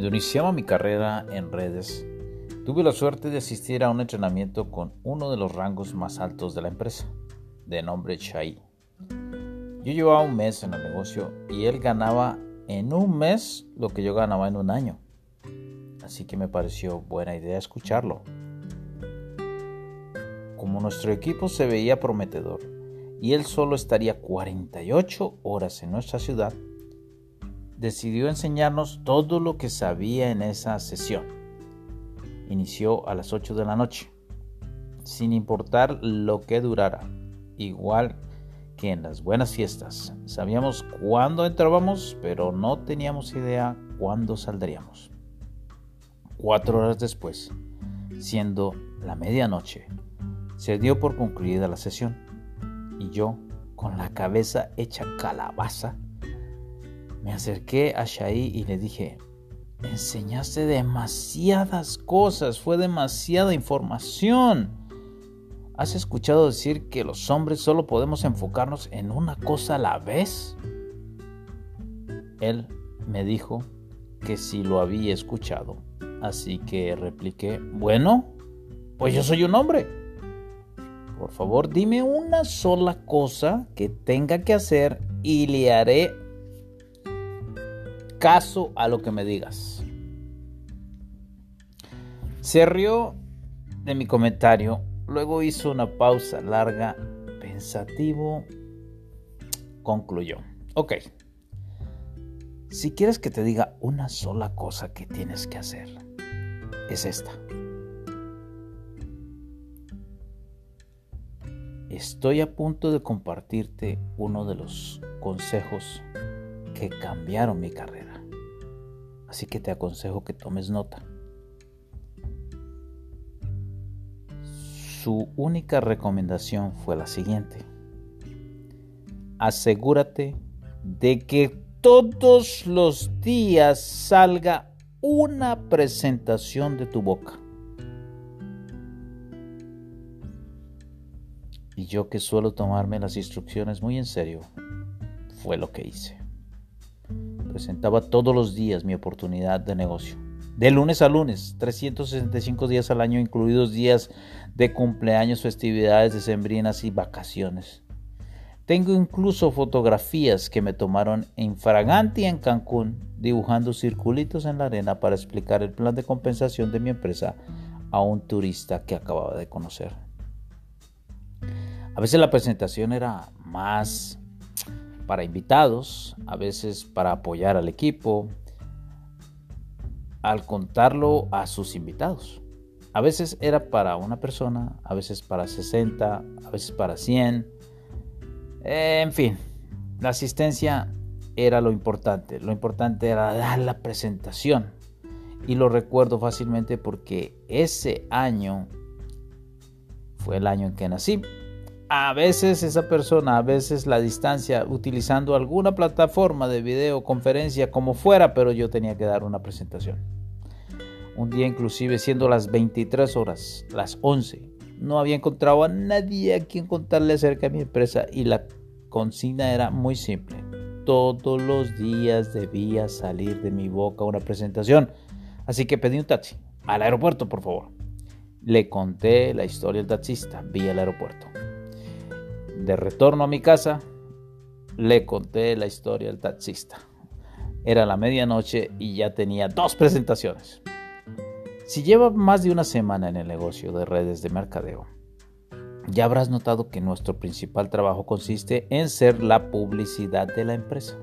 Cuando iniciaba mi carrera en redes, tuve la suerte de asistir a un entrenamiento con uno de los rangos más altos de la empresa, de nombre Chai. Yo llevaba un mes en el negocio y él ganaba en un mes lo que yo ganaba en un año. Así que me pareció buena idea escucharlo. Como nuestro equipo se veía prometedor y él solo estaría 48 horas en nuestra ciudad, decidió enseñarnos todo lo que sabía en esa sesión. Inició a las 8 de la noche, sin importar lo que durara, igual que en las buenas fiestas. Sabíamos cuándo entrábamos, pero no teníamos idea cuándo saldríamos. Cuatro horas después, siendo la medianoche, se dio por concluida la sesión y yo, con la cabeza hecha calabaza, me acerqué a Shai y le dije, enseñaste demasiadas cosas, fue demasiada información. ¿Has escuchado decir que los hombres solo podemos enfocarnos en una cosa a la vez? Él me dijo que sí lo había escuchado, así que repliqué, bueno, pues yo soy un hombre. Por favor, dime una sola cosa que tenga que hacer y le haré caso a lo que me digas. Se rió de mi comentario, luego hizo una pausa larga, pensativo, concluyó. Ok, si quieres que te diga una sola cosa que tienes que hacer, es esta. Estoy a punto de compartirte uno de los consejos que cambiaron mi carrera. Así que te aconsejo que tomes nota. Su única recomendación fue la siguiente. Asegúrate de que todos los días salga una presentación de tu boca. Y yo que suelo tomarme las instrucciones muy en serio, fue lo que hice presentaba todos los días mi oportunidad de negocio. De lunes a lunes, 365 días al año, incluidos días de cumpleaños, festividades decembrinas y vacaciones. Tengo incluso fotografías que me tomaron en Fraganti en Cancún, dibujando circulitos en la arena para explicar el plan de compensación de mi empresa a un turista que acababa de conocer. A veces la presentación era más para invitados, a veces para apoyar al equipo, al contarlo a sus invitados. A veces era para una persona, a veces para 60, a veces para 100. en fin, la asistencia era lo importante. Lo importante era dar la presentación. Y lo recuerdo fácilmente porque ese año fue el año en que nací a veces esa persona, a veces la distancia, utilizando alguna plataforma de videoconferencia como fuera, pero yo tenía que dar una presentación. Un día inclusive siendo las 23 horas, las 11, no había encontrado a nadie a quien contarle acerca de mi empresa y la consigna era muy simple. Todos los días debía salir de mi boca una presentación. Así que pedí un taxi. Al aeropuerto, por favor. Le conté la historia del taxista vía el aeropuerto. De retorno a mi casa, le conté la historia del taxista. Era la medianoche y ya tenía dos presentaciones. Si lleva más de una semana en el negocio de redes de mercadeo, ya habrás notado que nuestro principal trabajo consiste en ser la publicidad de la empresa.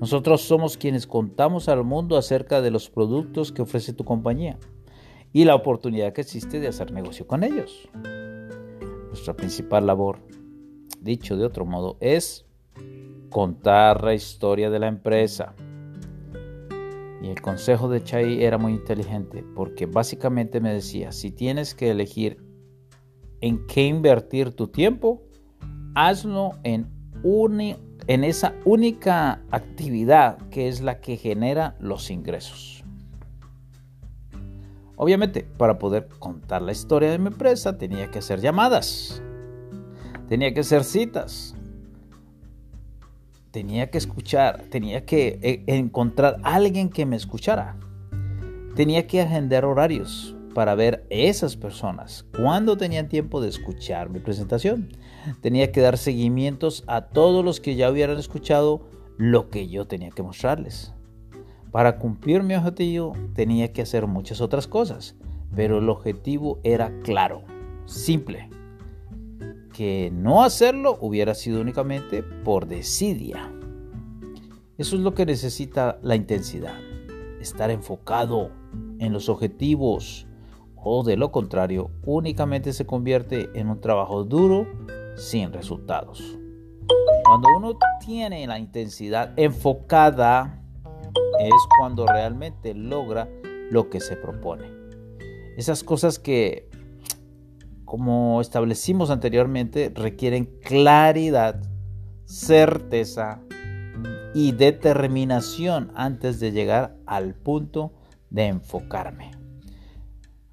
Nosotros somos quienes contamos al mundo acerca de los productos que ofrece tu compañía y la oportunidad que existe de hacer negocio con ellos. Nuestra principal labor, dicho de otro modo, es contar la historia de la empresa. Y el consejo de Chai era muy inteligente porque básicamente me decía, si tienes que elegir en qué invertir tu tiempo, hazlo en, en esa única actividad que es la que genera los ingresos. Obviamente, para poder contar la historia de mi empresa tenía que hacer llamadas, tenía que hacer citas, tenía que escuchar, tenía que eh, encontrar a alguien que me escuchara. Tenía que agendar horarios para ver esas personas cuando tenían tiempo de escuchar mi presentación. Tenía que dar seguimientos a todos los que ya hubieran escuchado lo que yo tenía que mostrarles. Para cumplir mi objetivo tenía que hacer muchas otras cosas, pero el objetivo era claro, simple. Que no hacerlo hubiera sido únicamente por desidia. Eso es lo que necesita la intensidad, estar enfocado en los objetivos o de lo contrario únicamente se convierte en un trabajo duro sin resultados. Cuando uno tiene la intensidad enfocada es cuando realmente logra lo que se propone. Esas cosas que, como establecimos anteriormente, requieren claridad, certeza y determinación antes de llegar al punto de enfocarme.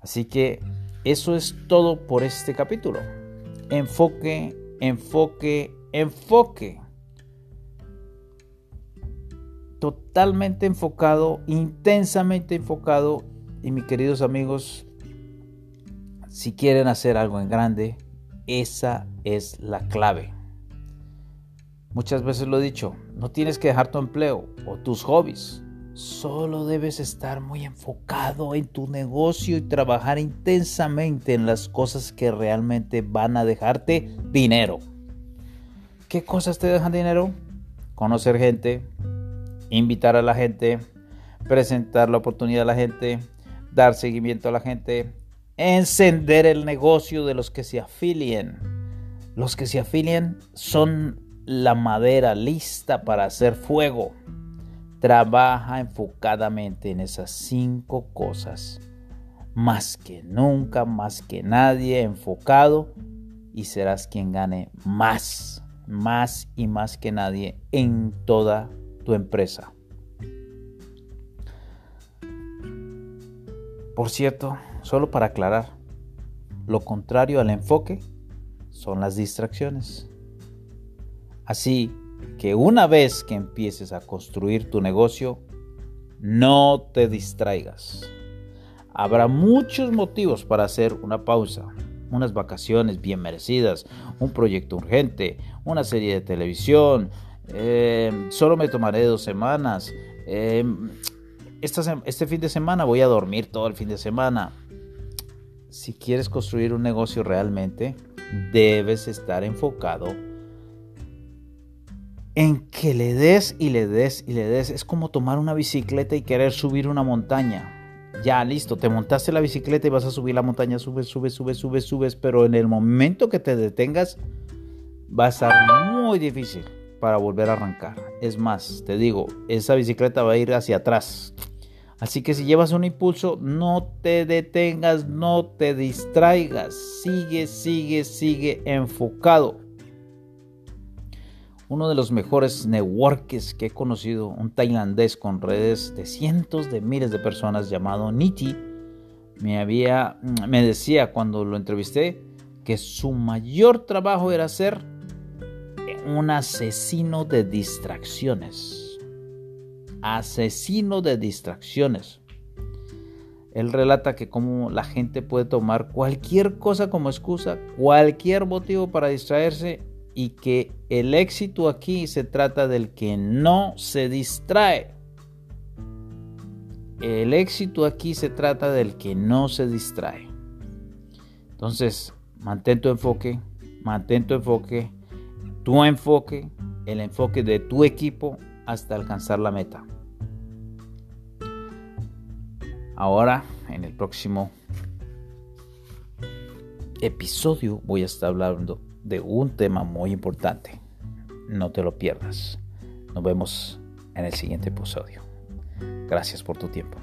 Así que eso es todo por este capítulo. Enfoque, enfoque, enfoque. Totalmente enfocado, intensamente enfocado. Y mis queridos amigos, si quieren hacer algo en grande, esa es la clave. Muchas veces lo he dicho, no tienes que dejar tu empleo o tus hobbies. Solo debes estar muy enfocado en tu negocio y trabajar intensamente en las cosas que realmente van a dejarte dinero. ¿Qué cosas te dejan dinero? Conocer gente, invitar a la gente, presentar la oportunidad a la gente, dar seguimiento a la gente, encender el negocio de los que se afilien. Los que se afilien son la madera lista para hacer fuego. Trabaja enfocadamente en esas cinco cosas. Más que nunca, más que nadie, enfocado y serás quien gane más, más y más que nadie en toda tu empresa. Por cierto, solo para aclarar, lo contrario al enfoque son las distracciones. Así que una vez que empieces a construir tu negocio, no te distraigas. Habrá muchos motivos para hacer una pausa, unas vacaciones bien merecidas, un proyecto urgente, una serie de televisión, eh, solo me tomaré dos semanas, eh, este fin de semana voy a dormir todo el fin de semana. Si quieres construir un negocio realmente, debes estar enfocado en que le des y le des y le des. Es como tomar una bicicleta y querer subir una montaña. Ya, listo, te montaste la bicicleta y vas a subir la montaña, subes, subes, subes, subes, subes, pero en el momento que te detengas va a ser muy difícil para volver a arrancar. Es más, te digo, esa bicicleta va a ir hacia atrás. Así que si llevas un impulso, no te detengas, no te distraigas, sigue, sigue, sigue enfocado uno de los mejores networks que he conocido, un tailandés con redes de cientos de miles de personas llamado Niti, me, había, me decía cuando lo entrevisté que su mayor trabajo era ser un asesino de distracciones. Asesino de distracciones. Él relata que como la gente puede tomar cualquier cosa como excusa, cualquier motivo para distraerse y que el éxito aquí se trata del que no se distrae. El éxito aquí se trata del que no se distrae. Entonces, mantén tu enfoque, mantén tu enfoque, tu enfoque, el enfoque de tu equipo hasta alcanzar la meta. Ahora, en el próximo episodio voy a estar hablando de un tema muy importante. No te lo pierdas. Nos vemos en el siguiente episodio. Gracias por tu tiempo.